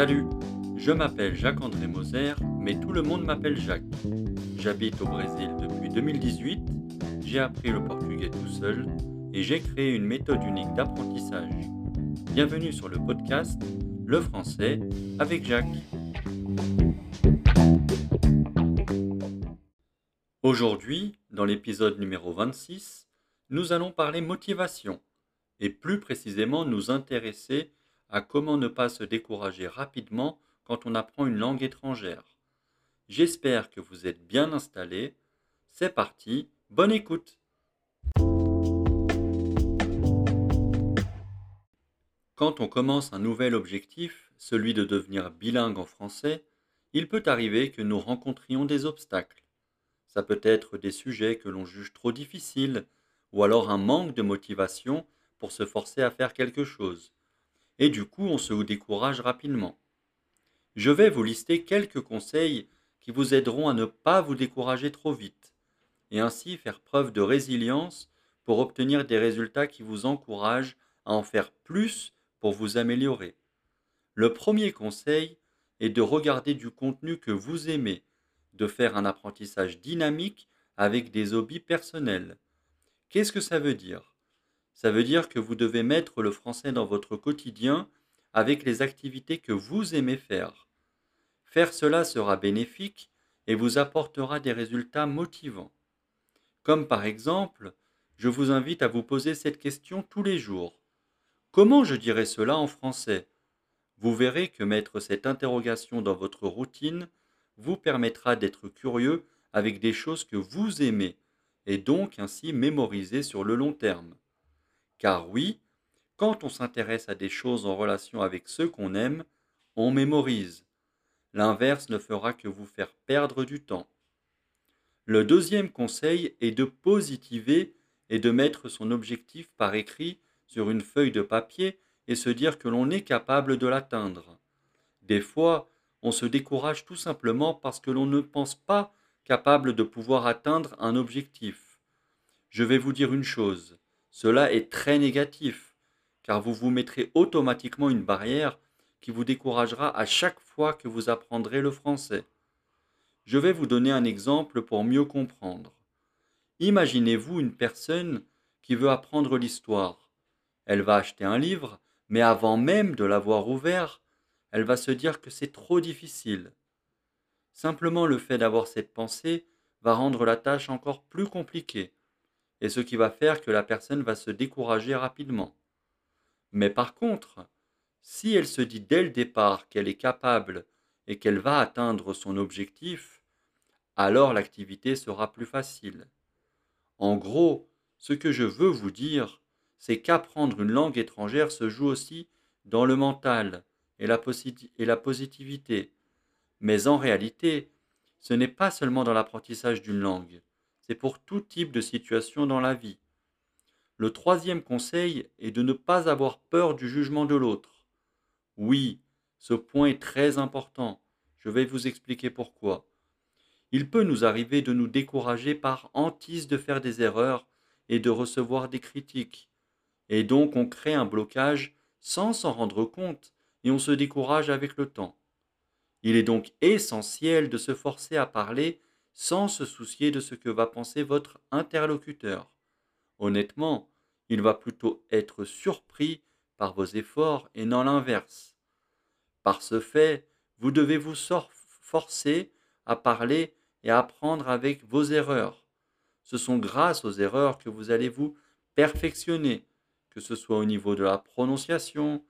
Salut, je m'appelle Jacques-André Moser, mais tout le monde m'appelle Jacques. J'habite au Brésil depuis 2018, j'ai appris le portugais tout seul et j'ai créé une méthode unique d'apprentissage. Bienvenue sur le podcast Le français avec Jacques. Aujourd'hui, dans l'épisode numéro 26, nous allons parler motivation et plus précisément nous intéresser à comment ne pas se décourager rapidement quand on apprend une langue étrangère. J'espère que vous êtes bien installés. C'est parti, bonne écoute. Quand on commence un nouvel objectif, celui de devenir bilingue en français, il peut arriver que nous rencontrions des obstacles. Ça peut être des sujets que l'on juge trop difficiles, ou alors un manque de motivation pour se forcer à faire quelque chose. Et du coup, on se décourage rapidement. Je vais vous lister quelques conseils qui vous aideront à ne pas vous décourager trop vite, et ainsi faire preuve de résilience pour obtenir des résultats qui vous encouragent à en faire plus pour vous améliorer. Le premier conseil est de regarder du contenu que vous aimez, de faire un apprentissage dynamique avec des hobbies personnels. Qu'est-ce que ça veut dire? Ça veut dire que vous devez mettre le français dans votre quotidien avec les activités que vous aimez faire. Faire cela sera bénéfique et vous apportera des résultats motivants. Comme par exemple, je vous invite à vous poser cette question tous les jours. Comment je dirais cela en français? Vous verrez que mettre cette interrogation dans votre routine vous permettra d'être curieux avec des choses que vous aimez et donc ainsi mémoriser sur le long terme. Car oui, quand on s'intéresse à des choses en relation avec ceux qu'on aime, on mémorise. L'inverse ne fera que vous faire perdre du temps. Le deuxième conseil est de positiver et de mettre son objectif par écrit sur une feuille de papier et se dire que l'on est capable de l'atteindre. Des fois, on se décourage tout simplement parce que l'on ne pense pas capable de pouvoir atteindre un objectif. Je vais vous dire une chose, cela est très négatif, car vous vous mettrez automatiquement une barrière qui vous découragera à chaque fois que vous apprendrez le français. Je vais vous donner un exemple pour mieux comprendre. Imaginez-vous une personne qui veut apprendre l'histoire. Elle va acheter un livre, mais avant même de l'avoir ouvert, elle va se dire que c'est trop difficile. Simplement le fait d'avoir cette pensée va rendre la tâche encore plus compliquée, et ce qui va faire que la personne va se décourager rapidement. Mais par contre, si elle se dit dès le départ qu'elle est capable et qu'elle va atteindre son objectif, alors l'activité sera plus facile. En gros, ce que je veux vous dire, c'est qu'apprendre une langue étrangère se joue aussi dans le mental et la, positivité. Mais en réalité, ce n'est pas seulement dans l'apprentissage d'une langue, c'est pour tout type de situation dans la vie. Le troisième conseil est de ne pas avoir peur du jugement de l'autre. Oui, ce point est très important. Je vais vous expliquer pourquoi. Il peut nous arriver de nous décourager par hantise de faire des erreurs et de recevoir des critiques. Et donc on crée un blocage sans s'en rendre compte et on se décourage avec le temps. Il est donc essentiel de se forcer à parler sans se soucier de ce que va penser votre interlocuteur. Honnêtement, il va plutôt être surpris par vos efforts et non l'inverse. Par ce fait, vous devez vous forcer à parler et à apprendre avec vos erreurs. Ce sont grâce aux erreurs que vous allez vous perfectionner, que ce soit au niveau de la prononciation,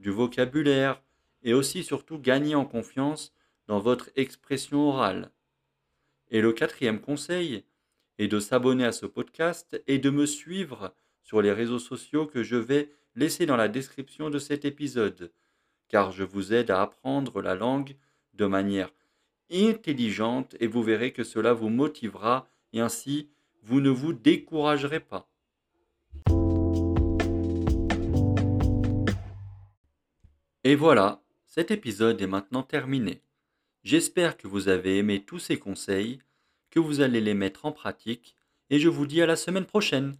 du vocabulaire, et aussi surtout gagner en confiance dans votre expression orale. Et le quatrième conseil est de s'abonner à ce podcast et de me suivre sur les réseaux sociaux que je vais laissez dans la description de cet épisode, car je vous aide à apprendre la langue de manière intelligente et vous verrez que cela vous motivera et ainsi vous ne vous découragerez pas. Et voilà, cet épisode est maintenant terminé. J'espère que vous avez aimé tous ces conseils, que vous allez les mettre en pratique, et je vous dis à la semaine prochaine.